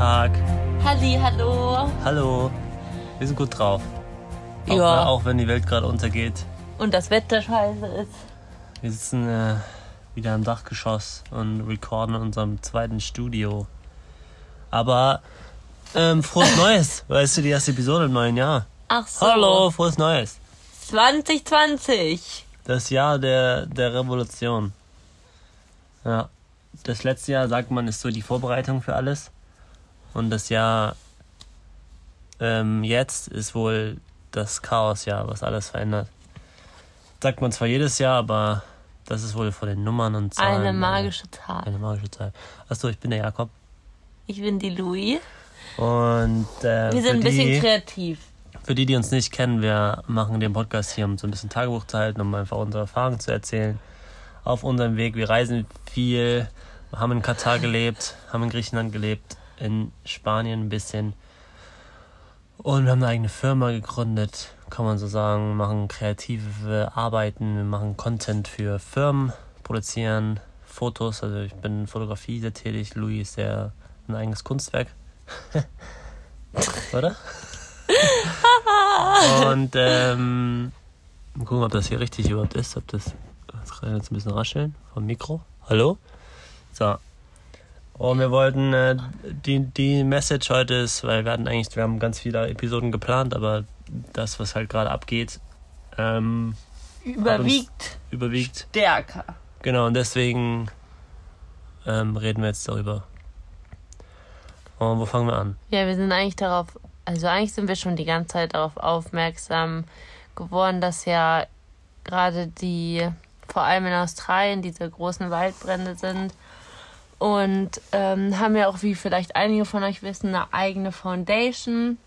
Tag. Halli, hallo. Hallo. Wir sind gut drauf. Auch, Ja. auch wenn die Welt gerade untergeht. Und das Wetter scheiße ist. Wir sitzen äh, wieder im Dachgeschoss und recorden in unserem zweiten Studio. Aber ähm, frohes Neues. Weißt du, die erste Episode im neuen Jahr. Ach so. Hallo, frohes Neues. 2020. Das Jahr der, der Revolution. Ja. Das letzte Jahr, sagt man, ist so die Vorbereitung für alles. Und das Jahr ähm, jetzt ist wohl das Chaosjahr, was alles verändert. Sagt man zwar jedes Jahr, aber das ist wohl von den Nummern und Zahlen. Eine magische Zahl. Eine magische Zahl. Achso, ich bin der Jakob. Ich bin die Louis. Und äh, Wir sind ein bisschen die, kreativ. für die, die uns nicht kennen, wir machen den Podcast hier, um so ein bisschen Tagebuch zu halten, um einfach unsere Erfahrungen zu erzählen. Auf unserem Weg. Wir reisen viel, haben in Katar gelebt, haben in Griechenland gelebt, in Spanien ein bisschen. Und wir haben eine eigene Firma gegründet, kann man so sagen, machen kreative Arbeiten, wir machen Content für Firmen, produzieren Fotos, also ich bin in Fotografie sehr tätig, Louis ist sehr ein eigenes Kunstwerk. Oder? Und ähm, mal gucken, ob das hier richtig überhaupt ist, ob das, das kann jetzt ein bisschen rascheln vom Mikro. Hallo? So. Und wir wollten, äh, die, die Message heute ist, weil wir hatten eigentlich, wir haben ganz viele Episoden geplant, aber das, was halt gerade abgeht, ähm, Überwiegt überwiegt. stärker. Genau, und deswegen ähm, reden wir jetzt darüber. Und wo fangen wir an? Ja, wir sind eigentlich darauf, also eigentlich sind wir schon die ganze Zeit darauf aufmerksam geworden, dass ja gerade die, vor allem in Australien, diese großen Waldbrände sind. Und ähm, haben ja auch, wie vielleicht einige von euch wissen, eine eigene Foundation.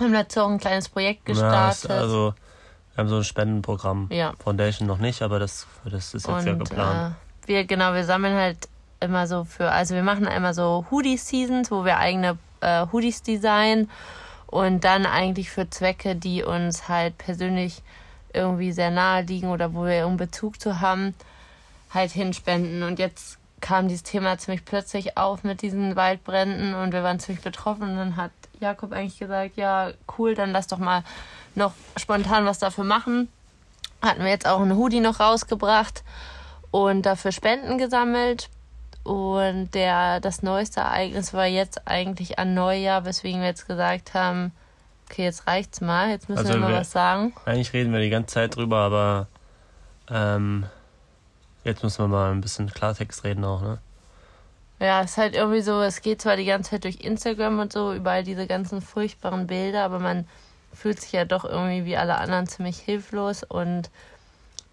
Haben dazu auch ein kleines Projekt Ja, gestartet. ist also, wir haben so ein Spendenprogramm. Ja. Foundation noch nicht, aber das, das ist jetzt ja geplant. Äh, wir, genau, wir sammeln halt immer so für, also wir machen einmal so Hoodie-Seasons, wo wir eigene äh, Hoodies designen und dann eigentlich für Zwecke, die uns halt persönlich irgendwie sehr nahe liegen oder wo wir irgendeinen Bezug zu haben, halt hinspenden. Und jetzt kam dieses Thema ziemlich plötzlich auf mit diesen Waldbränden und wir waren ziemlich betroffen und dann hat Jakob eigentlich gesagt, ja, cool, dann lass doch mal noch spontan was dafür machen hatten wir jetzt auch einen Hoodie noch rausgebracht und dafür Spenden gesammelt. Und der, das neueste Ereignis war jetzt eigentlich an Neujahr, weswegen wir jetzt gesagt haben, okay, jetzt reicht's mal, jetzt müssen Also wir mal wir- was sagen. Eigentlich reden wir die ganze Zeit drüber, aber ähm, jetzt müssen wir mal ein bisschen Klartext reden auch, ne? Ja, es ist halt irgendwie so, es geht zwar die ganze Zeit durch Instagram und so, überall diese ganzen furchtbaren Bilder, aber man fühlt sich ja doch irgendwie wie alle anderen ziemlich hilflos und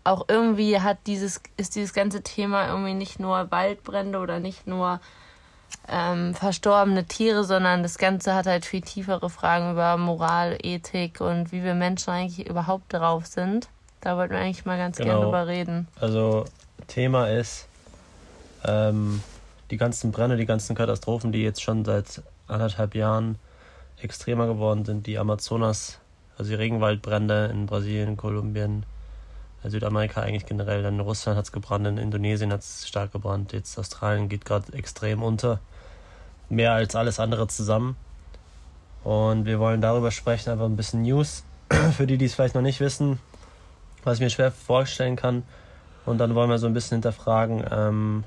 auch irgendwie hat dieses, ist dieses ganze Thema irgendwie nicht nur Waldbrände oder nicht nur ähm, verstorbene Tiere, sondern das Ganze hat halt viel tiefere Fragen über Moral, Ethik und wie wir Menschen eigentlich überhaupt drauf sind. Da wollten wir eigentlich mal ganz gerne Genau. drüber reden. Also Thema ist ähm, die ganzen Brände, die ganzen Katastrophen, die jetzt schon seit anderthalb Jahren extremer geworden sind. Die Amazonas, also die Regenwaldbrände in Brasilien, Kolumbien, Südamerika eigentlich generell. Dann in Russland hat es gebrannt, in Indonesien hat es stark gebrannt. Jetzt Australien geht gerade extrem unter. Mehr als alles andere zusammen. Und wir wollen darüber sprechen, einfach ein bisschen News. Für die, die es vielleicht noch nicht wissen, was ich mir schwer vorstellen kann. Und dann wollen wir so ein bisschen hinterfragen ähm,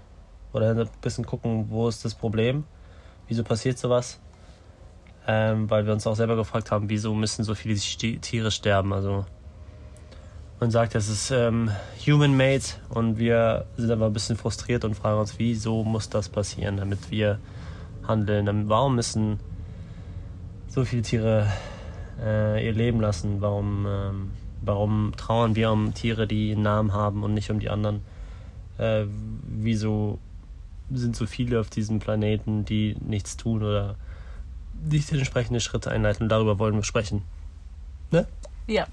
oder ein bisschen gucken, wo ist das Problem? Wieso passiert sowas? Ähm, weil wir uns auch selber gefragt haben, wieso müssen so viele Tiere sterben? Also man sagt, das ist ähm, human-made und wir sind aber ein bisschen frustriert und fragen uns, wieso muss das passieren, damit wir handeln? Warum müssen so viele Tiere äh, ihr Leben lassen? Warum, ähm, warum trauern wir um Tiere, die einen Namen haben und nicht um die anderen? Äh, wieso sind so viele auf diesem Planeten, die nichts tun oder nicht entsprechende Schritte einleiten? Darüber wollen wir sprechen. Ne? Ja.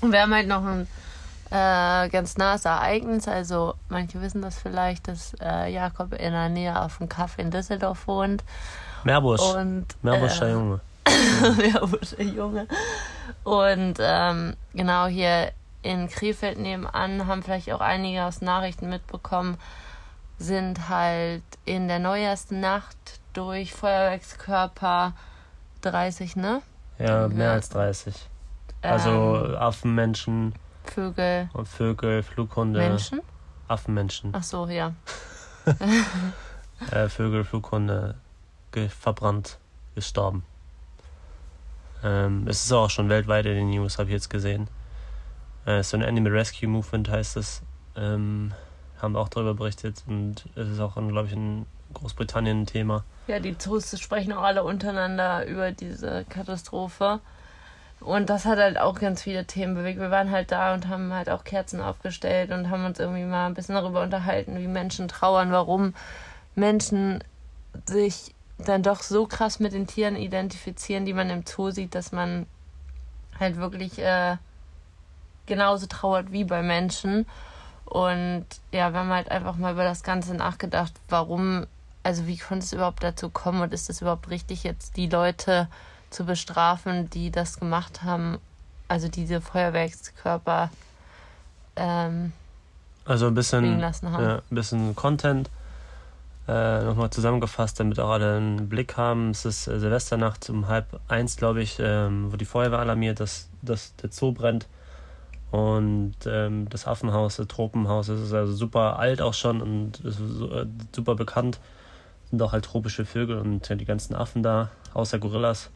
Und wir haben halt noch ein äh, ganz nahes Ereignis. Also, manche wissen das vielleicht, dass äh, Jakob in der Nähe auf dem Kaffee in Düsseldorf wohnt. Meerbusch. Und, Meerbuscher äh, Junge. Meerbuscher Junge. Und ähm, genau hier in Krefeld nebenan haben vielleicht auch einige aus Nachrichten mitbekommen, sind halt in der Neujahrsnacht durch Feuerwerkskörper 30, ne? Ja, mehr als 30. Also Ähm, Affen, Menschen Vögel, und Vögel, Flughunde. Menschen? Affenmenschen. Ach so, ja. Äh, Vögel, Flughunde ge verbrannt, gestorben. Ähm, es ist auch schon weltweit in den News, habe ich jetzt gesehen. Äh, so ein Animal Rescue Movement heißt es. Ähm, haben auch darüber berichtet und es ist auch, glaube ich, in Großbritannien ein Thema. Ja, die Zoos sprechen auch alle untereinander über diese Katastrophe. Und das hat halt auch ganz viele Themen bewegt. Wir waren halt da und haben halt auch Kerzen aufgestellt und haben uns irgendwie mal ein bisschen darüber unterhalten, wie Menschen trauern, warum Menschen sich dann doch so krass mit den Tieren identifizieren, die man im Zoo sieht, dass man halt wirklich äh, genauso trauert wie bei Menschen. Und ja, wir haben halt einfach mal über das Ganze nachgedacht, warum, also wie konnte es überhaupt dazu kommen und ist es überhaupt richtig, jetzt die Leute zu bestrafen, die das gemacht haben, also diese Feuerwerkskörper ähm, Also ein bisschen, fliegen lassen haben. ja, ein bisschen Content. Äh, Nochmal zusammengefasst, damit auch alle einen Blick haben. Es ist äh, Silvesternacht um halb eins, glaube ich, ähm, wo die Feuerwehr alarmiert, dass, dass der Zoo brennt. Und ähm, das Affenhaus, das Tropenhaus, das ist also super alt auch schon und äh, super bekannt. Sind auch halt tropische Vögel und die ganzen Affen da, außer Gorillas.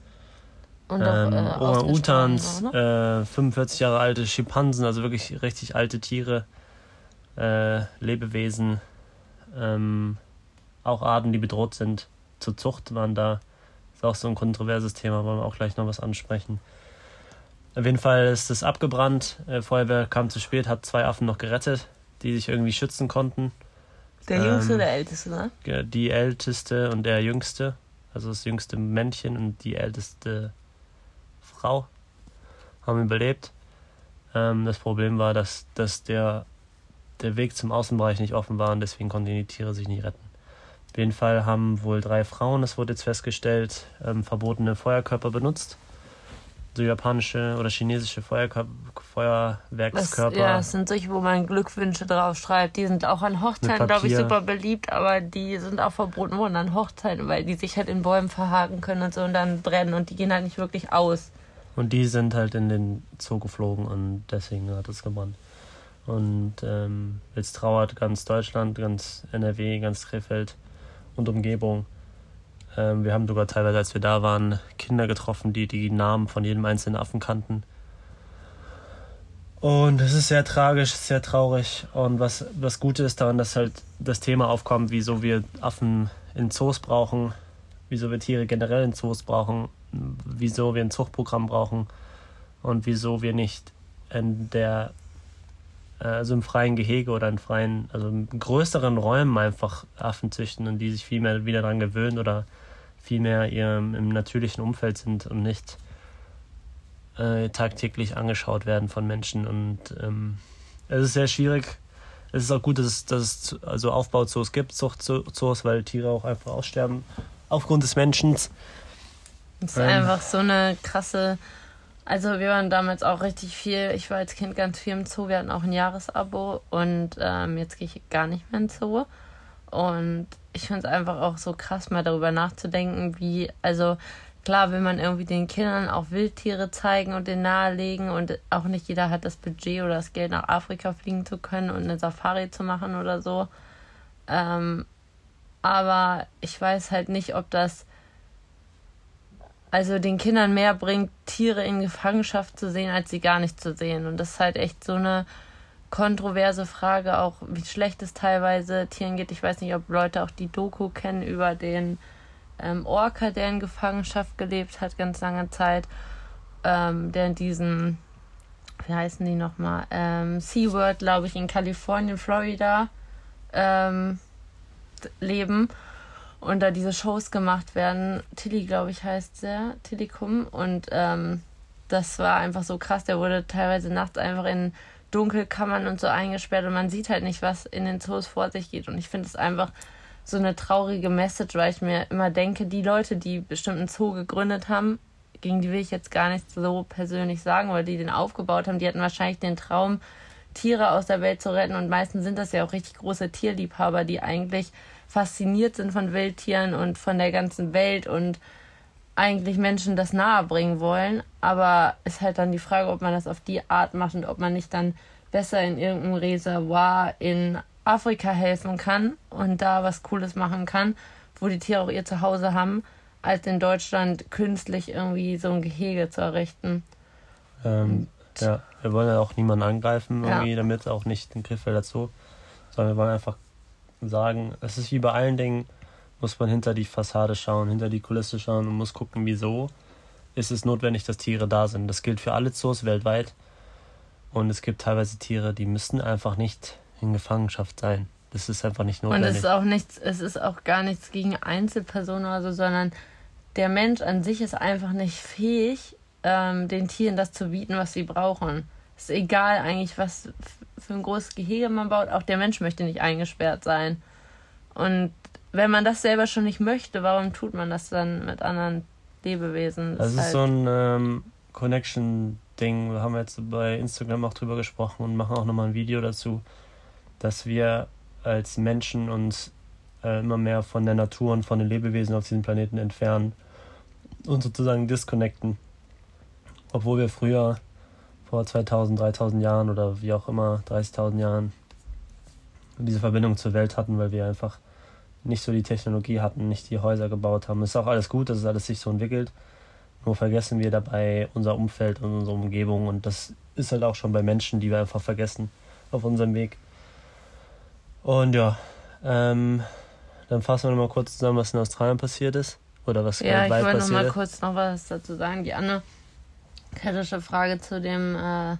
Und auch, Ähm, äh, Orang-Utans, oder? äh, 45 Jahre alte Schimpansen, also wirklich richtig alte Tiere, äh, Lebewesen, ähm, auch Arten, die bedroht sind. Zur Zucht waren da. Ist auch so ein kontroverses Thema, wollen wir auch gleich noch was ansprechen. Auf jeden Fall ist es abgebrannt. Äh, Feuerwehr kam zu spät, hat zwei Affen noch gerettet, die sich irgendwie schützen konnten. Der jüngste ähm, oder der älteste, ne? Die älteste und der jüngste, also das jüngste Männchen und die älteste Frau haben überlebt. Ähm, das Problem war, dass, dass der, der Weg zum Außenbereich nicht offen war und deswegen konnten die Tiere sich nicht retten. Auf jeden Fall haben wohl drei Frauen, das wurde jetzt festgestellt, ähm, verbotene Feuerkörper benutzt. So japanische oder chinesische Feuerkörper, Das, Feuerwerkskörper. ja, es sind solche, wo man Glückwünsche drauf schreibt. Die sind auch an Hochzeiten, glaube ich, super beliebt, aber die sind auch verboten worden an Hochzeiten, weil die sich halt in Bäumen verhaken können und so und dann brennen und die gehen halt nicht wirklich aus. Und die sind halt in den Zoo geflogen und deswegen hat es gebrannt. Und ähm, jetzt trauert ganz Deutschland, ganz NRW, ganz Krefeld und Umgebung. Ähm, wir haben sogar teilweise, als wir da waren, Kinder getroffen, die die Namen von jedem einzelnen Affen kannten. Und es ist sehr tragisch, sehr traurig. Und was das Gute ist daran, dass halt das Thema aufkommt, wieso wir Affen in Zoos brauchen, wieso wir Tiere generell in Zoos brauchen, wieso wir ein Zuchtprogramm brauchen und wieso wir nicht in der also im freien Gehege oder in freien, also in größeren Räumen einfach Affen züchten und die sich viel mehr wieder daran gewöhnen oder viel mehr ihrem, im natürlichen Umfeld sind und nicht äh, tagtäglich angeschaut werden von Menschen. Und ähm, es ist sehr schwierig. Es ist auch gut, dass es, dass es also Aufbauzoos gibt, Zuchtzoos, weil Tiere auch einfach aussterben aufgrund des Menschen. Das ist Ähm. einfach so eine krasse. Also wir waren damals auch richtig viel. Ich war als Kind ganz viel im Zoo. Wir hatten auch ein Jahresabo und ähm, jetzt gehe ich gar nicht mehr ins Zoo. Und ich finde es einfach auch so krass, mal darüber nachzudenken, wie, also klar will man irgendwie den Kindern auch Wildtiere zeigen und denen nahelegen und auch nicht jeder hat das Budget oder das Geld nach Afrika fliegen zu können und eine Safari zu machen oder so. Ähm, aber ich weiß halt nicht, ob das also den Kindern mehr bringt, Tiere in Gefangenschaft zu sehen, als sie gar nicht zu sehen. Und das ist halt echt so eine kontroverse Frage, auch wie schlecht es teilweise Tieren geht. Ich weiß nicht, ob Leute auch die Doku kennen über den ähm, Orca, der in Gefangenschaft gelebt hat, ganz lange Zeit, ähm, der in diesem, wie heißen die nochmal, ähm, SeaWorld, glaube ich, in Kalifornien, Florida ähm, leben und da diese Shows gemacht werden. Tilly, glaube ich, heißt der, Tillicum. Und ähm, das war einfach so krass. Der wurde teilweise nachts einfach in Dunkelkammern und so eingesperrt und man sieht halt nicht, was in den Zoos vor sich geht. Und ich finde es einfach so eine traurige Message, weil ich mir immer denke, die Leute, die bestimmten Zoo gegründet haben, gegen die will ich jetzt gar nicht so persönlich sagen, weil die den aufgebaut haben, die hatten wahrscheinlich den Traum, Tiere aus der Welt zu retten und meistens sind das ja auch richtig große Tierliebhaber, die eigentlich fasziniert sind von Wildtieren und von der ganzen Welt und eigentlich Menschen das nahe bringen wollen. Aber ist halt dann die Frage, ob man das auf die Art macht und ob man nicht dann besser in irgendeinem Reservoir in Afrika helfen kann und da was Cooles machen kann, wo die Tiere auch ihr Zuhause haben, als in Deutschland künstlich irgendwie so ein Gehege zu errichten. Ähm, ja, wir wollen ja auch niemanden angreifen, irgendwie, ja. damit auch nicht den Griffel dazu, sondern wir wollen einfach sagen, es ist wie bei allen Dingen, muss man hinter die Fassade schauen, hinter die Kulisse schauen und muss gucken, wieso ist es notwendig, dass Tiere da sind. Das gilt für alle Zoos weltweit. Und es gibt teilweise Tiere, die müssen einfach nicht in Gefangenschaft sein. Das ist einfach nicht notwendig. Und es ist auch nichts, es ist auch gar nichts gegen Einzelpersonen oder so, sondern der Mensch an sich ist einfach nicht fähig, ähm, den Tieren das zu bieten, was sie brauchen. Ist egal eigentlich, was für ein großes Gehege man baut. Auch der Mensch möchte nicht eingesperrt sein. Und wenn man das selber schon nicht möchte, warum tut man das dann mit anderen Lebewesen? Das, das ist, halt so ein ähm, Connection-Ding. Da haben wir jetzt bei Instagram auch drüber gesprochen und machen auch nochmal ein Video dazu, dass wir als Menschen uns äh, immer mehr von der Natur und von den Lebewesen auf diesem Planeten entfernen und sozusagen disconnecten. Obwohl wir früher vor 2000, 3000 Jahren oder wie auch immer, 30.000 Jahren diese Verbindung zur Welt hatten, weil wir einfach nicht so die Technologie hatten, nicht die Häuser gebaut haben. Ist auch alles gut, dass es alles sich so entwickelt. Nur vergessen wir dabei unser Umfeld und unsere Umgebung und das ist halt auch schon bei Menschen, die wir einfach vergessen auf unserem Weg. Und ja, ähm, dann fassen wir nochmal kurz zusammen, was in Australien passiert ist. Oder was ja, weltweit passiert ist. Ja, ich wollte nochmal kurz noch was dazu sagen. Die andere kritische Frage zu dem, äh,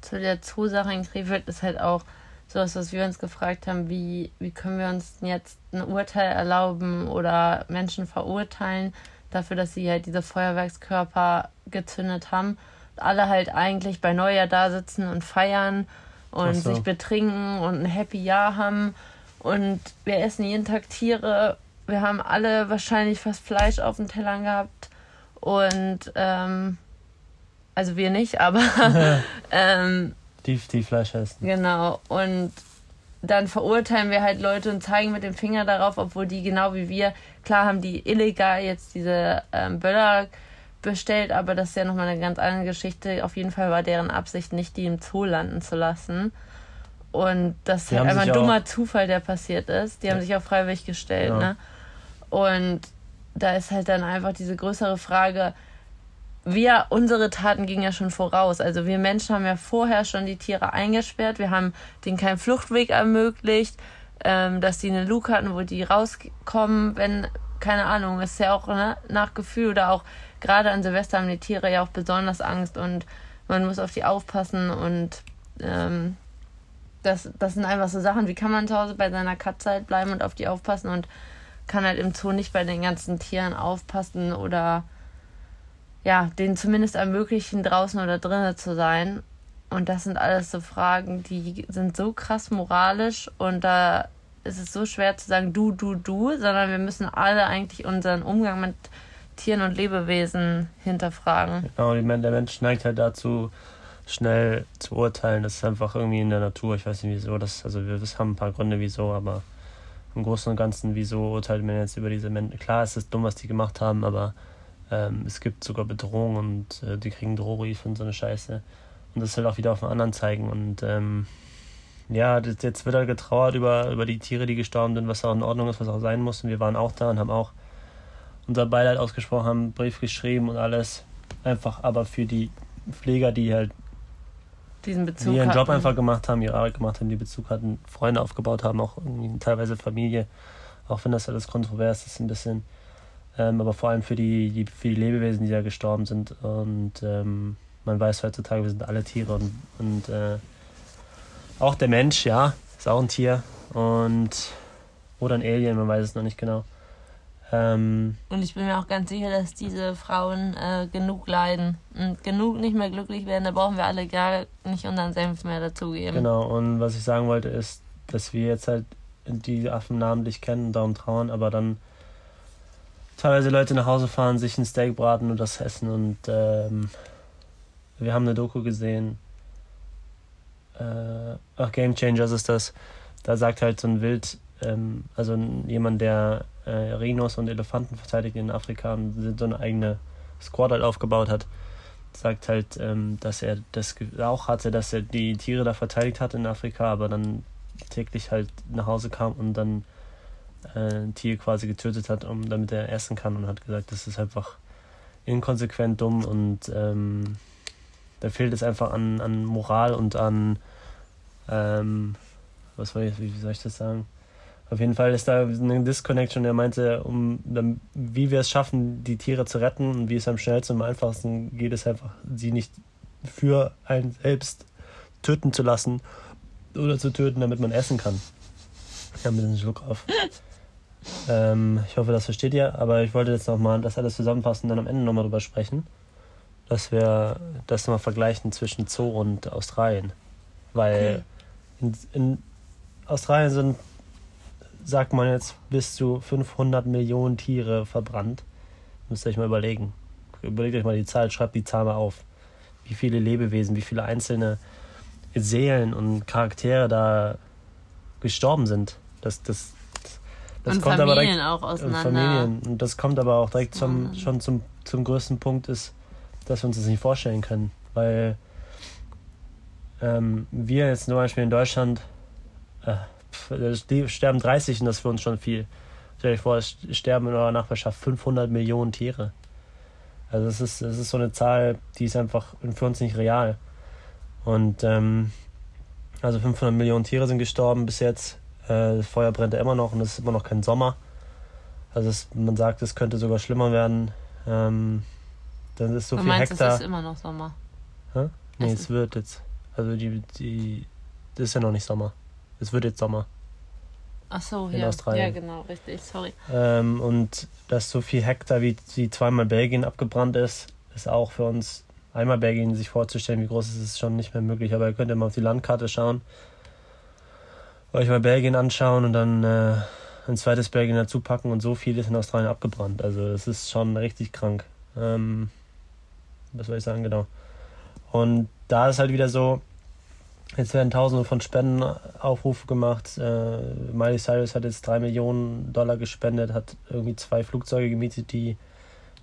zu der Zusache in Krefeld ist halt auch sowas, was wir uns gefragt haben, wie, wie können wir uns jetzt ein Urteil erlauben oder Menschen verurteilen dafür, dass sie halt diese Feuerwerkskörper gezündet haben. Und alle halt eigentlich bei Neujahr da sitzen und feiern und so. sich betrinken und ein Happy Jahr haben. Und wir essen jeden Tag Tiere. Wir haben alle wahrscheinlich fast Fleisch auf den Tellern gehabt. Und ähm, also wir nicht, aber ähm, die, die Fleisch essen. Genau. Und dann verurteilen wir halt Leute und zeigen mit dem Finger darauf, obwohl die genau wie wir, klar haben die illegal jetzt diese ähm, Böller bestellt, aber das ist ja nochmal eine ganz andere Geschichte. Auf jeden Fall war deren Absicht nicht, die im Zoo landen zu lassen. Und das ist halt einfach ein dummer Zufall, der passiert ist. Die ja. haben sich auch freiwillig gestellt, ja. ne? Und da ist halt dann einfach diese größere Frage, wir, unsere Taten gingen ja schon voraus. Also wir Menschen haben ja vorher schon die Tiere eingesperrt. Wir haben denen keinen Fluchtweg ermöglicht, ähm, dass die eine Luke hatten, wo die rauskommen, wenn, keine Ahnung, ist ja auch ne, nach Gefühl oder auch gerade an Silvester haben die Tiere ja auch besonders Angst und man muss auf die aufpassen und ähm, das, das sind einfach so Sachen, wie kann man zu Hause bei seiner Katze halt bleiben und auf die aufpassen und kann halt im Zoo nicht bei den ganzen Tieren aufpassen oder ja, denen zumindest ermöglichen, draußen oder drinnen zu sein. Und das sind alles so Fragen, die sind so krass moralisch und da ist es so schwer zu sagen, du, du, du, sondern wir müssen alle eigentlich unseren Umgang mit Tieren und Lebewesen hinterfragen. Genau, der Mensch neigt halt dazu, schnell zu urteilen. Das ist einfach irgendwie in der Natur. Ich weiß nicht wieso. Das, also wir haben ein paar Gründe wieso, aber im Großen und Ganzen, wieso urteilt man jetzt über diese Menschen? Klar, es ist dumm, was die gemacht haben, aber ähm, es gibt sogar Bedrohungen und äh, die kriegen Drohbrief und so eine Scheiße. Und das halt auch wieder auf den anderen zeigen. Und ähm, ja, das, jetzt wird halt getrauert über, über die Tiere, die gestorben sind, was auch in Ordnung ist, was auch sein muss. Und wir waren auch da und haben auch unser Beileid ausgesprochen, haben einen Brief geschrieben und alles. Einfach aber für die Pfleger, die halt diesen Bezug die ihren Job einfach gemacht haben, ihre Arbeit gemacht haben, die Bezug hatten, Freunde aufgebaut haben, auch irgendwie teilweise Familie. Auch wenn das alles kontrovers ist, ein bisschen ähm, aber vor allem für die, die, für die Lebewesen, die da gestorben sind. Und ähm, man weiß heutzutage, wir sind alle Tiere und, und äh, auch der Mensch, ja, ist auch ein Tier und oder ein Alien, man weiß es noch nicht genau. Ähm, und ich bin mir auch ganz sicher, dass diese Frauen äh, genug leiden und genug nicht mehr glücklich werden. Da brauchen wir alle gar nicht unseren Senf mehr dazugeben. Genau, und was ich sagen wollte ist, dass wir jetzt halt die Affen namentlich kennen und darum trauern, aber dann teilweise Leute nach Hause fahren, sich ein Steak braten und das essen. Und ähm, wir haben eine Doku gesehen. Äh, ach, Game Changers ist das. Da sagt halt so ein Wild, ähm, also jemand, der äh, Rhinos und Elefanten verteidigt in Afrika und so eine eigene Squad halt aufgebaut hat, sagt halt, ähm, dass er das auch hatte, dass er die Tiere da verteidigt hat in Afrika, aber dann täglich halt nach Hause kam und dann äh, ein Tier quasi getötet hat, um damit er essen kann und hat gesagt, das ist einfach inkonsequent dumm und ähm, da fehlt es einfach an, an Moral und an ähm, was soll ich, wie soll ich das sagen? Auf jeden Fall ist da eine Disconnection. Er meinte, um wie wir es schaffen, die Tiere zu retten und wie es am schnellsten und am einfachsten geht, es einfach, sie nicht für einen selbst töten zu lassen oder zu töten, damit man essen kann. Ich habe ein bisschen Schluck auf. ähm, ich hoffe, das versteht ihr, aber ich wollte jetzt nochmal das alles zusammenfassen und dann am Ende nochmal drüber sprechen, dass wir das nochmal vergleichen zwischen Zoo und Australien. Weil in, in Australien sind, sagt man jetzt, bis zu 500 Millionen Tiere verbrannt. Müsst ihr euch mal überlegen. Überlegt euch mal die Zahl, schreibt die Zahl mal auf. Wie viele Lebewesen, wie viele einzelne Seelen und Charaktere da gestorben sind. Das, das, das und kommt Familien aber direkt, auch auseinander. Familien. Und das kommt aber auch direkt zum, schon zum, zum größten Punkt ist, dass wir uns das nicht vorstellen können. Weil ähm, wir jetzt zum Beispiel in Deutschland äh, sterben 30 und das ist für uns schon viel. Stell dir vor, es sterben in eurer Nachbarschaft 500 Millionen Tiere. Also es ist, es ist so eine Zahl, die ist einfach für uns nicht real. Und ähm, also 500 Millionen Tiere sind gestorben bis jetzt. Äh, das Feuer brennt ja immer noch und es ist immer noch kein Sommer. Also es, man sagt, es könnte sogar schlimmer werden. Ähm, dann ist so du viel meinst, Hektar. Es ist immer noch Sommer. Hä? Nee, es, es wird jetzt. Also die, die, das ist ja noch nicht Sommer. Es wird jetzt Sommer. Ach so, in ja. Australien. Ja, genau, richtig, sorry. Ähm, und dass so viel Hektar wie, wie zweimal Belgien abgebrannt ist, ist auch für uns, einmal Belgien sich vorzustellen, wie groß es ist, ist schon nicht mehr möglich. Aber ihr könnt ja mal auf die Landkarte schauen, euch mal Belgien anschauen und dann äh, ein zweites Belgien dazu packen und so viel ist in Australien abgebrannt. Also es ist schon richtig krank. Ähm, was soll ich sagen, genau. Und da ist halt wieder so, Jetzt werden tausende von Spendenaufrufe gemacht. Äh, Miley Cyrus hat jetzt drei Millionen Dollar gespendet, hat irgendwie zwei Flugzeuge gemietet, die,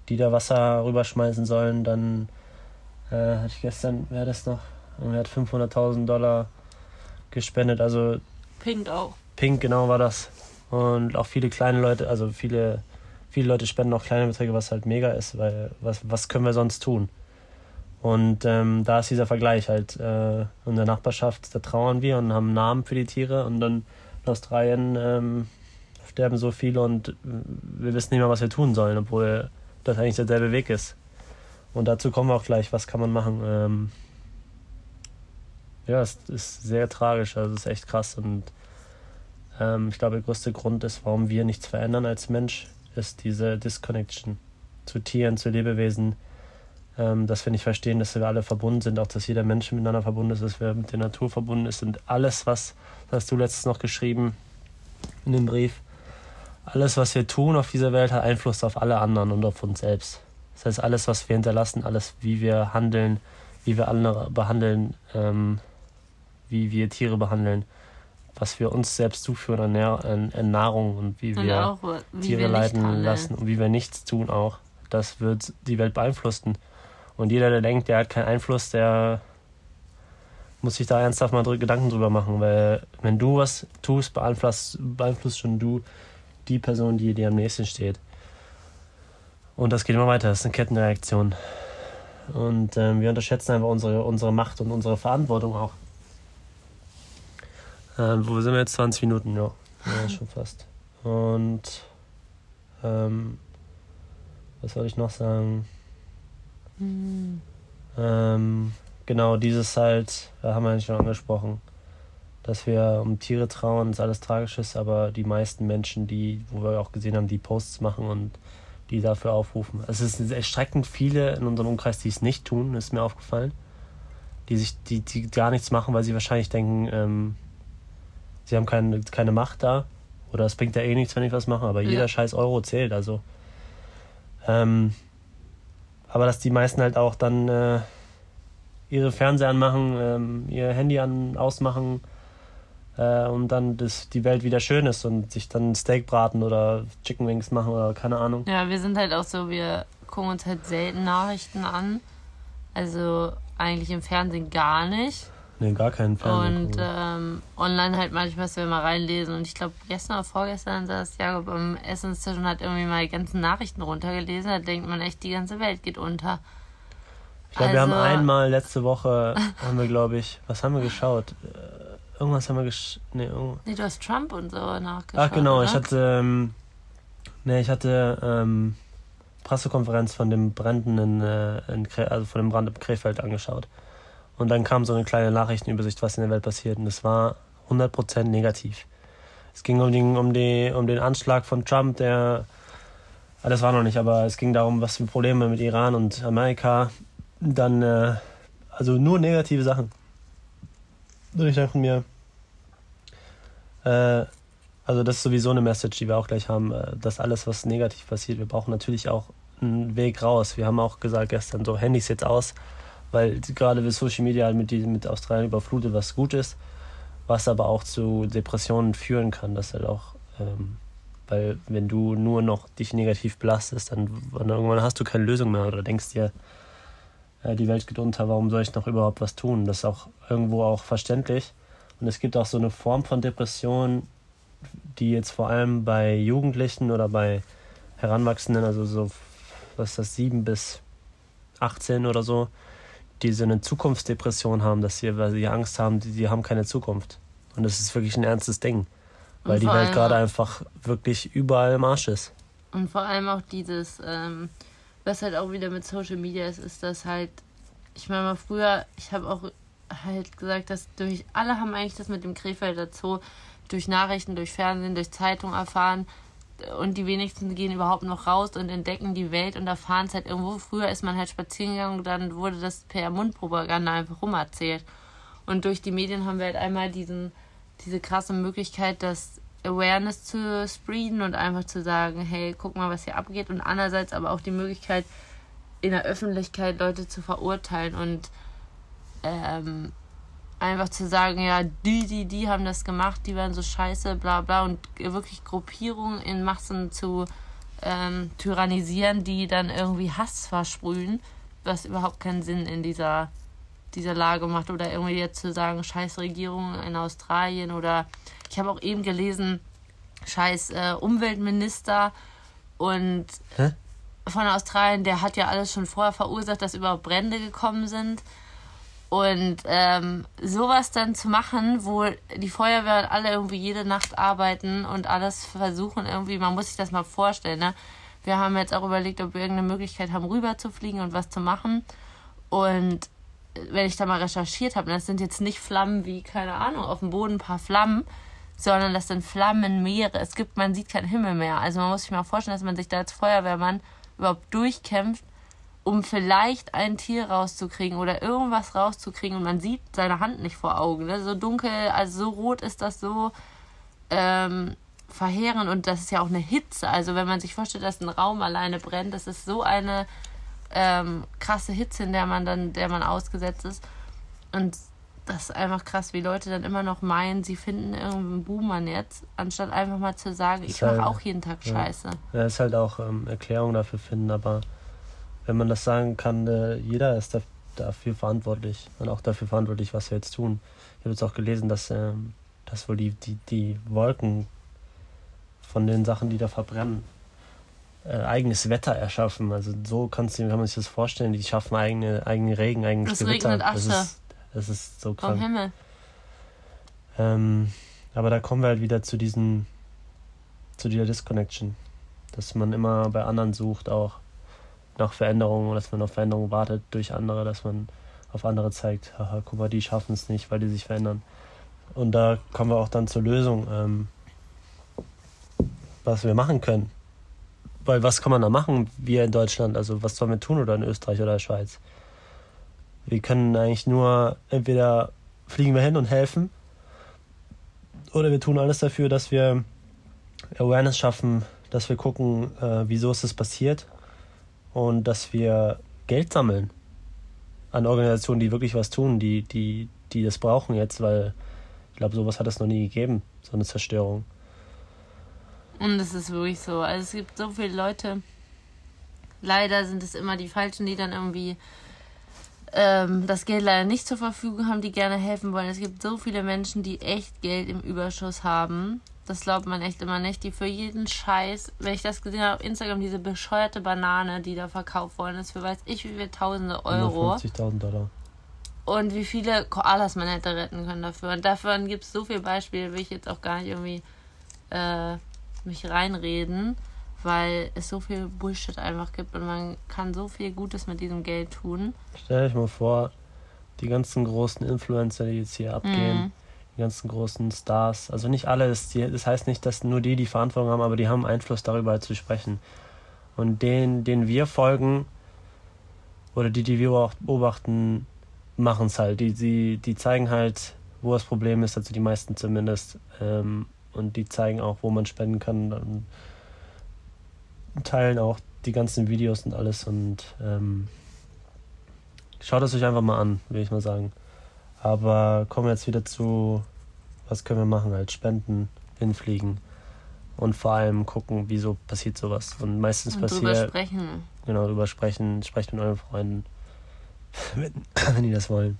die da Wasser rüberschmeißen sollen. Dann äh, hatte ich gestern, wer das noch? Er hat 500.000 Dollar gespendet. Also Pink auch. Pink, genau war das. Und auch viele kleine Leute, also viele, viele Leute spenden auch kleine Beträge, was halt mega ist, weil was, was können wir sonst tun? Und ähm, da ist dieser Vergleich halt. Äh, in der Nachbarschaft, da trauern wir und haben Namen für die Tiere und dann in Australien ähm, sterben so viele und wir wissen nicht mehr, was wir tun sollen, obwohl das eigentlich derselbe Weg ist. Und dazu kommen wir auch gleich, was kann man machen. Ähm, ja, es ist sehr tragisch, also es ist echt krass. Und ähm, ich glaube, der größte Grund ist, warum wir nichts verändern als Mensch, ist diese Disconnection zu Tieren, zu Lebewesen, ähm, dass wir nicht verstehen, dass wir alle verbunden sind, auch dass jeder Mensch miteinander verbunden ist, dass wir mit der Natur verbunden ist und alles, was, hast du letztens noch geschrieben in dem Brief, alles, was wir tun auf dieser Welt, hat Einfluss auf alle anderen und auf uns selbst. Das heißt, alles, was wir hinterlassen, alles, wie wir handeln, wie wir andere behandeln, ähm, wie wir Tiere behandeln, was wir uns selbst zuführen an, an Nahrung und wie wir auch, wie Tiere wir leiden lassen und wie wir nichts tun auch, das wird die Welt beeinflussen. Und jeder, der denkt, der hat keinen Einfluss, der muss sich da ernsthaft mal Gedanken drüber machen, weil wenn du was tust, beeinflusst, beeinflusst schon du die Person, die dir am nächsten steht. Und das geht immer weiter, das ist eine Kettenreaktion. Und ähm, wir unterschätzen einfach unsere, unsere Macht und unsere Verantwortung auch. Ähm, wo sind wir jetzt? 20 Minuten, ja. ja schon fast. Und ähm, was soll ich noch sagen? Mhm. Ähm, genau, dieses halt, da haben wir ja schon angesprochen, dass wir um Tiere trauen, ist alles Tragisches, aber die meisten Menschen, die, wo wir auch gesehen haben, die Posts machen und die dafür aufrufen. Es ist erschreckend viele in unserem Umkreis, die es nicht tun, ist mir aufgefallen. Die sich, die, die gar nichts machen, weil sie wahrscheinlich denken, ähm, sie haben keine, keine Macht da. Oder es bringt ja eh nichts, wenn ich was mache, aber ja. jeder scheiß Euro zählt. Also ähm, aber dass die meisten halt auch dann äh, ihre Fernseher anmachen, ähm, ihr Handy an, ausmachen, äh, und dann das, die Welt wieder schön ist und sich dann Steak braten oder Chicken Wings machen oder keine Ahnung. Ja, wir sind halt auch so, wir gucken uns halt selten Nachrichten an. Also eigentlich im Fernsehen gar nicht. Nee, gar keinen Fernsehen. Und ähm, online halt manchmal, dass wir mal reinlesen. Und ich glaube, gestern oder vorgestern saß Jakob am Essenstisch und hat irgendwie mal die ganzen Nachrichten runtergelesen. Da denkt man echt, die ganze Welt geht unter. Ich glaube, also, wir haben also einmal letzte Woche, haben wir, glaube ich, was haben wir geschaut? Äh, irgendwas haben wir geschaut. Nee, nee, du hast Trump und so nachgeschaut. Ach genau, oder? ich hatte, ähm, nee, ich hatte ähm, Pressekonferenz von dem brennenden, äh, in, also von dem Brand im Krefeld angeschaut. Und dann kam so eine kleine Nachrichtenübersicht, was in der Welt passiert. Und es war 100% negativ. Es ging um den, um, die, um den Anschlag von Trump, der. Ah, das war noch nicht, aber es ging darum, was für Probleme mit Iran und Amerika. Dann. Äh, also nur negative Sachen. Und ich dachte mir. Äh, also, das ist sowieso eine Message, die wir auch gleich haben, äh, dass alles, was negativ passiert, wir brauchen natürlich auch einen Weg raus. Wir haben auch gesagt gestern, so Handys jetzt aus weil gerade wie Social Media halt mit, mit Australien überflutet, was gut ist, was aber auch zu Depressionen führen kann, das halt auch, ähm, weil wenn du nur noch dich negativ belastest, dann, dann irgendwann hast du keine Lösung mehr oder denkst dir, äh, die Welt geht unter, warum soll ich noch überhaupt was tun? Das ist auch irgendwo auch verständlich. Und es gibt auch so eine Form von Depression, die jetzt vor allem bei Jugendlichen oder bei Heranwachsenden, also so, was ist das, 7 bis 18 oder so, die so eine Zukunftsdepression haben, dass sie, weil sie Angst haben, die, die haben keine Zukunft. Und das ist wirklich ein ernstes Ding. Weil die Welt gerade einfach wirklich überall im Arsch ist. Und vor allem auch dieses, ähm, was halt auch wieder mit Social Media ist, ist das halt, ich meine mal früher, ich habe auch halt gesagt, dass durch, alle haben eigentlich das mit dem Krefelder Zoo durch Nachrichten, durch Fernsehen, durch Zeitung erfahren, und die wenigsten gehen überhaupt noch raus und entdecken die Welt und erfahren es halt irgendwo. Früher ist man halt spazieren gegangen dann wurde das per Mundpropaganda einfach rumerzählt. Und durch die Medien haben wir halt einmal diesen, diese krasse Möglichkeit, das Awareness zu spreaden und einfach zu sagen, hey, guck mal, was hier abgeht. Und andererseits aber auch die Möglichkeit, in der Öffentlichkeit Leute zu verurteilen und ähm, einfach zu sagen, ja, die, die, die haben das gemacht, die waren so scheiße, bla bla und wirklich Gruppierungen in Massen zu ähm, tyrannisieren, die dann irgendwie Hass versprühen, was überhaupt keinen Sinn in dieser, dieser Lage macht. Oder irgendwie jetzt zu sagen, scheiß Regierung in Australien oder ich habe auch eben gelesen, scheiß äh, Umweltminister und Hä? von Australien, der hat ja alles schon vorher verursacht, dass überhaupt Brände gekommen sind. Und ähm, sowas dann zu machen, wo die Feuerwehr alle irgendwie jede Nacht arbeiten und alles versuchen irgendwie, man muss sich das mal vorstellen, ne? Wir haben jetzt auch überlegt, ob wir irgendeine Möglichkeit haben, rüber zu fliegen und was zu machen. Und wenn ich da mal recherchiert habe, das sind jetzt nicht Flammen wie, keine Ahnung, auf dem Boden ein paar Flammen, sondern das sind Flammenmeere. Es gibt, man sieht keinen Himmel mehr. Also man muss sich mal vorstellen, dass man sich da als Feuerwehrmann überhaupt durchkämpft um vielleicht ein Tier rauszukriegen oder irgendwas rauszukriegen und man sieht seine Hand nicht vor Augen. Ne? So dunkel, also so rot ist das so ähm, verheerend und das ist ja auch eine Hitze. Also wenn man sich vorstellt, dass ein Raum alleine brennt, das ist so eine ähm, krasse Hitze, in der man dann, der man ausgesetzt ist. Und das ist einfach krass, wie Leute dann immer noch meinen, sie finden irgendeinen Buhmann jetzt, anstatt einfach mal zu sagen, ich mache halt, auch jeden Tag Scheiße. Ja, ist halt auch ähm, Erklärung dafür finden, aber wenn man das sagen kann, äh, jeder ist da, dafür verantwortlich und auch dafür verantwortlich, was wir jetzt tun. Ich habe jetzt auch gelesen, dass, ähm, dass wohl die, die, die Wolken von den Sachen, die da verbrennen, äh, eigenes Wetter erschaffen. Also so kannst du, kann man sich das vorstellen, die schaffen eigene, eigenen Regen, eigenes das Gewitter. Regnet Asche. Das ist, das ist so krank. Vom Himmel. Ähm, aber da kommen wir halt wieder zu diesen, zu dieser Disconnection. Dass man immer bei anderen sucht auch nach Veränderungen, dass man auf Veränderungen wartet durch andere, dass man auf andere zeigt, haha, guck mal, die schaffen es nicht, weil die sich verändern. Und da kommen wir auch dann zur Lösung, ähm, was wir machen können. Weil was kann man da machen, wir in Deutschland? Also was sollen wir tun oder in Österreich oder der Schweiz? Wir können eigentlich nur entweder fliegen wir hin und helfen oder wir tun alles dafür, dass wir Awareness schaffen, dass wir gucken, äh, wieso ist es passiert und dass wir Geld sammeln an Organisationen, die wirklich was tun, die, die, die das brauchen jetzt, weil ich glaube, sowas hat es noch nie gegeben, so eine Zerstörung. Und es ist wirklich so. Also es gibt so viele Leute, leider sind es immer die Falschen, die dann irgendwie ähm, das Geld leider nicht zur Verfügung haben, die gerne helfen wollen. Es gibt so viele Menschen, die echt Geld im Überschuss haben. Das glaubt man echt immer nicht. Die für jeden Scheiß, wenn ich das gesehen habe auf Instagram, diese bescheuerte Banane, die da verkauft worden ist, für weiß ich wie viele tausende Euro. 50.000 Dollar. Und wie viele Koalas man hätte retten können dafür. Und davon gibt es so viele Beispiele, will ich jetzt auch gar nicht irgendwie äh, mich reinreden weil es so viel Bullshit einfach gibt und man kann so viel Gutes mit diesem Geld tun. Stell euch mal vor, die ganzen großen Influencer, die jetzt hier abgehen, mhm. Die ganzen großen Stars, also nicht alle, das, heißt nicht, dass nur die die Verantwortung haben, aber die haben Einfluss darüber zu sprechen. Und denen, denen wir folgen, oder die, die wir beobachten, machen es halt. Die, die, die zeigen halt, wo das Problem ist, also die meisten zumindest. Ähm, und die zeigen auch, wo man spenden kann. Und teilen auch die ganzen Videos und alles und ähm, schaut es euch einfach mal an, würde ich mal sagen. Aber kommen wir jetzt wieder zu, was können wir machen, halt spenden, hinfliegen und vor allem gucken, wieso passiert sowas. Und meistens und passiert. Drüber sprechen. Genau, drüber sprechen, sprecht mit euren Freunden, wenn, die das wollen.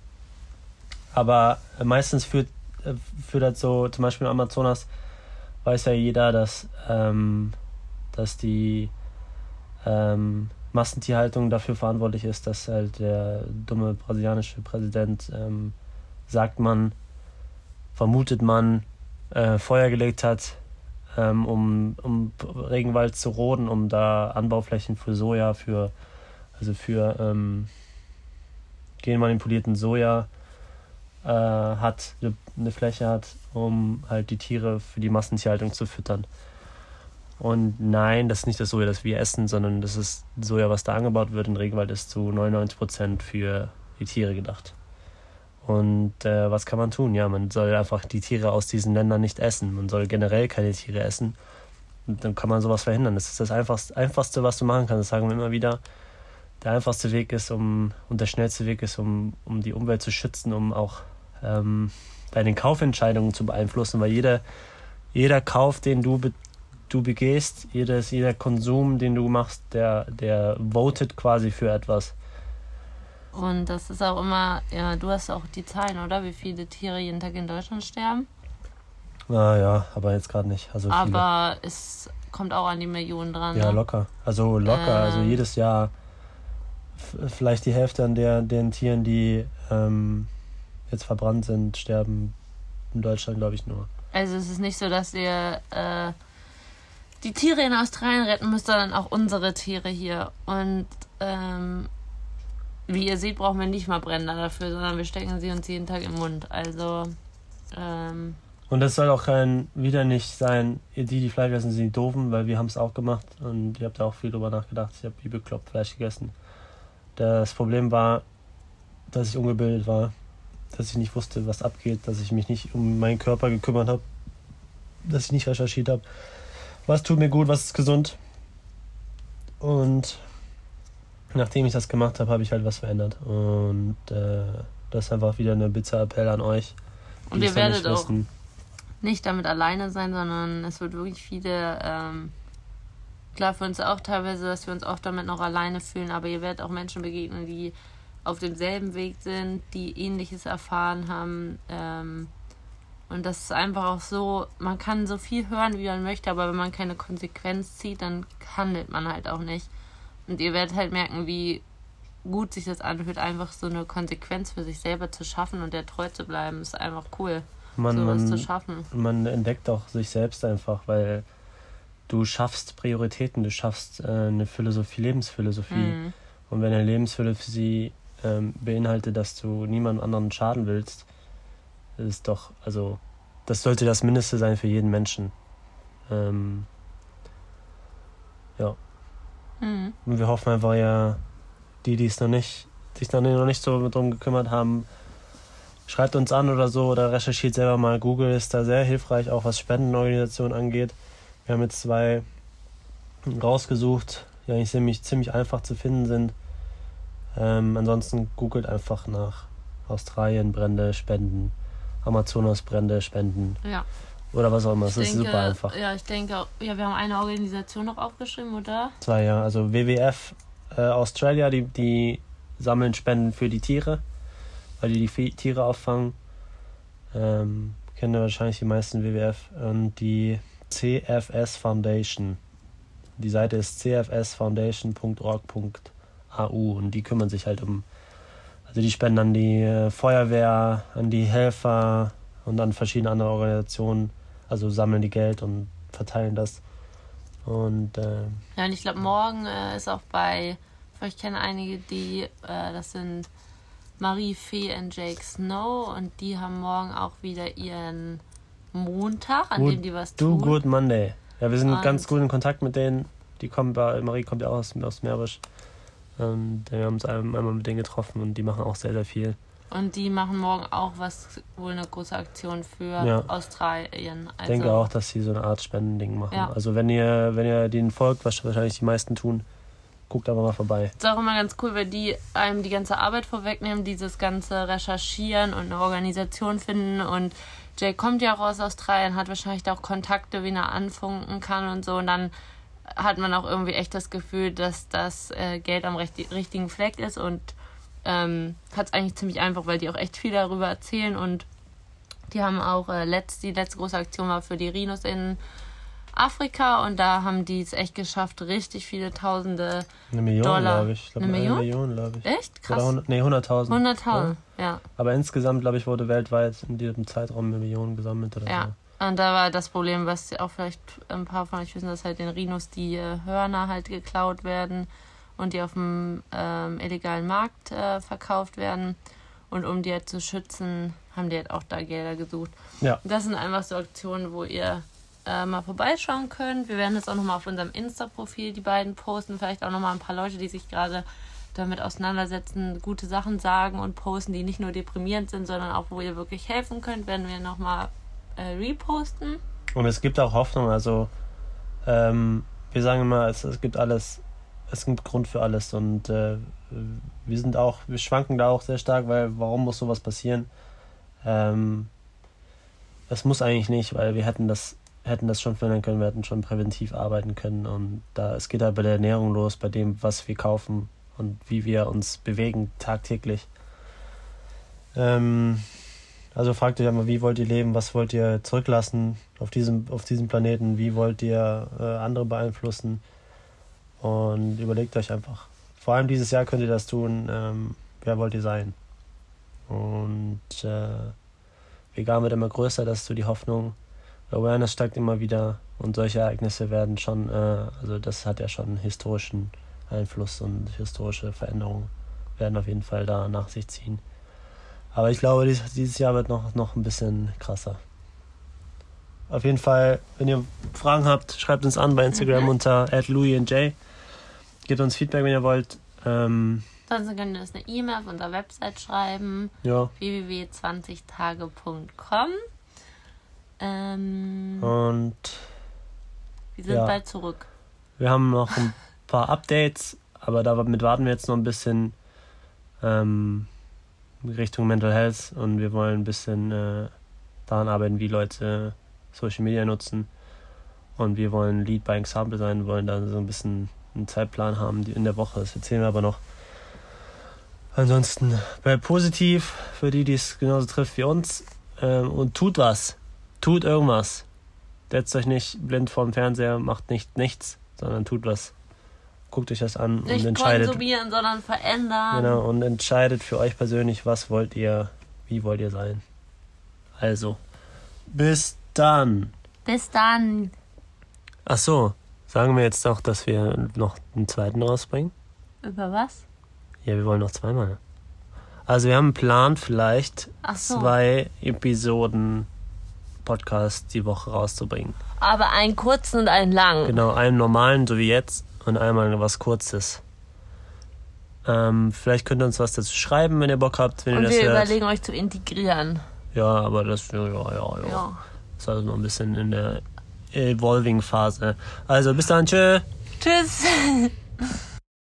Aber meistens führt, äh, führt das so, zum Beispiel im Amazonas weiß ja jeder, dass ähm, dass die ähm, Massentierhaltung dafür verantwortlich ist, dass halt der dumme brasilianische Präsident ähm, sagt man, vermutet man, äh, Feuer gelegt hat, ähm, um, um Regenwald zu roden, um da Anbauflächen für Soja, für also für ähm, genmanipulierten Soja äh, hat, eine Fläche hat, um halt die Tiere für die Massentierhaltung zu füttern. Und nein, das ist nicht das Soja, das wir essen, sondern das ist Soja, was da angebaut wird in Regenwald, ist zu 99 Prozent für die Tiere gedacht. Und äh, was kann man tun? Ja, man soll einfach die Tiere aus diesen Ländern nicht essen. Man soll generell keine Tiere essen. Und dann kann man sowas verhindern. Das ist das Einfachste, Einfachste was du machen kannst. Das sagen wir immer wieder. Der einfachste Weg ist, um, und der schnellste Weg ist, um, um die Umwelt zu schützen, um auch ähm, bei den Kaufentscheidungen zu beeinflussen, weil jeder, jeder Kauf, den du du begehst, jedes, jeder Konsum, den du machst, der, der votet quasi für etwas. Und das ist auch immer, ja, du hast auch die Zahlen, oder? Wie viele Tiere jeden Tag in Deutschland sterben? Ah ja, aber jetzt gerade nicht. Also aber viele. es kommt auch an die Millionen dran. Ja, ne? locker. Also locker. Also ähm, also jedes Jahr vielleicht die Hälfte an der, den Tieren, die ähm, jetzt verbrannt sind, sterben in Deutschland, glaube ich, nur. Also es ist nicht so, dass ihr äh, die Tiere in Australien retten müsst, sondern auch unsere Tiere hier. Und ähm, wie ihr seht, brauchen wir nicht mal Brenner dafür, sondern wir stecken sie uns jeden Tag im Mund. Also. Ähm, und das soll auch kein, wieder nicht sein, die, die Fleisch essen, sind die doofen, weil wir haben es auch gemacht und ihr habt da auch viel drüber nachgedacht. Ich habe wie bekloppt Fleisch gegessen. Das Problem war, dass ich ungebildet war, dass ich nicht wusste, was abgeht, dass ich mich nicht um meinen Körper gekümmert habe, dass ich nicht recherchiert habe was tut mir gut, was ist gesund. Und nachdem ich das gemacht habe, habe ich halt was verändert. Und äh, das ist einfach wieder eine Bitte Appell an euch. Und ihr werdet auch nicht damit alleine sein, sondern es wird wirklich viele, ähm, klar für uns auch teilweise, dass wir uns auch damit noch alleine fühlen, aber ihr werdet auch Menschen begegnen, die auf demselben Weg sind, die ähnliches erfahren haben. Ähm, und das ist einfach auch so, man kann so viel hören, wie man möchte, aber wenn man keine Konsequenz zieht, dann handelt man halt auch nicht. Und ihr werdet halt merken, wie gut sich das anfühlt, einfach so eine Konsequenz für sich selber zu schaffen und der treu zu bleiben, ist einfach cool, man, sowas man, zu schaffen. Man entdeckt auch sich selbst einfach, weil du schaffst Prioritäten, du schaffst äh, eine Philosophie, Lebensphilosophie. Mhm. Und wenn eine Lebensphilosophie ähm, beinhaltet, dass du niemandem anderen schaden willst, ist doch, also, das sollte das Mindeste sein für jeden Menschen. Ähm, ja. Mhm. Und wir hoffen einfach ja, die, die es noch nicht, sich noch nicht so drum gekümmert haben, schreibt uns an oder so oder recherchiert selber mal. Google ist da sehr hilfreich, auch was Spendenorganisationen angeht. Wir haben jetzt zwei rausgesucht, die eigentlich ziemlich, ziemlich einfach zu finden sind. Ähm, ansonsten googelt einfach nach Australien, Brände, Spenden Amazonasbrände spenden Ja. Oder was auch immer. Das Ich ist denke, super einfach. Ja, ich denke, ja, wir haben eine Organisation noch aufgeschrieben, oder? Zwei, ja. Also WWF äh, Australia, die, die sammeln Spenden für die Tiere, weil die die Tiere auffangen. Ähm, kennen wahrscheinlich die meisten WWF. Und die CFS Foundation. Die Seite ist cfsfoundation.org.au und die kümmern sich halt um, also die spenden an die äh, Feuerwehr, an die Helfer und an verschiedene andere Organisationen. Also sammeln die Geld und verteilen das. Und äh, Ja, und ich glaube, morgen äh, ist auch bei, ich kenne einige, die, äh, das sind Marie Fee und Jake Snow und die haben morgen auch wieder ihren Montag, an Good- dem die was Do tun. Good Monday. Ja, wir sind Und- ganz gut in Kontakt mit denen. Die kommen bei, Marie kommt ja auch aus, aus Meerbusch. Und wir haben uns ein- einmal mit denen getroffen und die machen auch sehr, sehr viel. Und die machen morgen auch was, wohl eine große Aktion für Ja. Australien. Ich Also, denke auch, dass sie so eine Art Spendending machen. Ja. Also wenn ihr, wenn ihr denen folgt, was wahrscheinlich die meisten tun, guckt aber mal vorbei. ist auch immer ganz cool, weil die einem die ganze Arbeit vorwegnehmen, dieses ganze Recherchieren und eine Organisation finden. Und Jay kommt ja auch aus Australien, hat wahrscheinlich da auch Kontakte, wie er anfunken kann und so. Und dann hat man auch irgendwie echt das Gefühl, dass das äh, Geld am richtigen Fleck ist und ähm, hat es eigentlich ziemlich einfach, weil die auch echt viel darüber erzählen und die haben auch äh, letzt, die letzte große Aktion war für die Rhinos in Afrika und da haben die es echt geschafft, richtig viele Tausende Eine Million, Dollar. glaube ich. glaub, Eine Million? Million, glaube ich. Echt? Krass. Oder 100, nee, 100.000. 100.000, ja. Aber insgesamt, glaube ich, wurde weltweit in diesem Zeitraum eine Million gesammelt oder Ja. Und da war das Problem, was auch vielleicht ein paar von euch wissen, dass halt den Rhinos die äh, Hörner halt geklaut werden und die auf dem ähm, illegalen Markt äh, verkauft werden. Und um die halt zu schützen, haben die halt auch da Gelder gesucht. Ja. Das sind einfach so Aktionen, wo ihr äh, mal vorbeischauen könnt. Wir werden jetzt auch nochmal auf unserem Insta-Profil die beiden posten. Vielleicht auch nochmal ein paar Leute, die sich gerade damit auseinandersetzen, gute Sachen sagen und posten, die nicht nur deprimierend sind, sondern auch, wo ihr wirklich helfen könnt, werden wir nochmal äh, reposten. Und es gibt auch Hoffnung. Also, ähm, wir sagen immer, es, es gibt alles, es gibt Grund für alles. Und äh, wir sind auch, wir schwanken da auch sehr stark, weil warum muss sowas passieren? Ähm, es muss eigentlich nicht, weil wir hätten das, hätten das schon verhindern können, wir hätten schon präventiv arbeiten können. Und da, es geht halt bei der Ernährung los, bei dem, was wir kaufen und wie wir uns bewegen tagtäglich. Ähm, also fragt euch einmal, wie wollt ihr leben, was wollt ihr zurücklassen auf diesem, auf diesem Planeten, wie wollt ihr äh, andere beeinflussen und überlegt euch einfach. Vor allem dieses Jahr könnt ihr das tun, ähm, wer wollt ihr sein? Und äh, vegan wird immer größer, das ist so die Hoffnung. Awareness steigt immer wieder und solche Ereignisse werden schon, äh, also das hat ja schon einen historischen Einfluss und historische Veränderungen werden auf jeden Fall da nach sich ziehen. Aber ich glaube, dies, dieses Jahr wird noch, noch ein bisschen krasser. Auf jeden Fall, wenn ihr Fragen habt, schreibt uns an bei Instagram Mhm. unter @louisandj. Gebt uns Feedback, wenn ihr wollt. Ähm, Sonst könnt ihr uns eine E-Mail auf unserer Website schreiben, ja, www.20tage.com. Ähm, und wir sind ja. bald zurück. wir haben noch ein paar Updates, aber damit warten wir jetzt noch ein bisschen ähm, Richtung Mental Health und wir wollen ein bisschen äh, daran arbeiten, wie Leute Social Media nutzen. Und wir wollen Lead by Example sein, wollen da so ein bisschen einen Zeitplan haben die- in der Woche. Das erzählen wir aber noch. Ansonsten bleibt positiv für die, die es genauso trifft wie uns. Ähm, und tut was. Tut irgendwas. Setzt euch nicht blind vorm Fernseher, macht nicht nichts, sondern tut was. Guckt euch das an und Nicht entscheidet. konsumieren, sondern verändern. Genau, und entscheidet für euch persönlich, was wollt ihr, wie wollt ihr sein. Also, bis dann. Bis dann. Ach so, sagen wir jetzt auch, dass wir noch einen zweiten rausbringen? Über was? Ja, wir wollen noch zweimal. Also wir haben einen Plan, vielleicht so. zwei Episoden Podcast die Woche rauszubringen. Aber einen kurzen und einen langen. Genau, einen normalen, so wie jetzt, und einmal was Kurzes. Ähm, vielleicht könnt ihr uns was dazu schreiben, wenn ihr Bock habt, wenn Und ihr das wir hört. überlegen euch zu integrieren. Ja, aber das, ja, ja. ja. Ja. Das ist also noch ein bisschen in der Evolving-Phase. Also bis dann, tschö. Tschüss.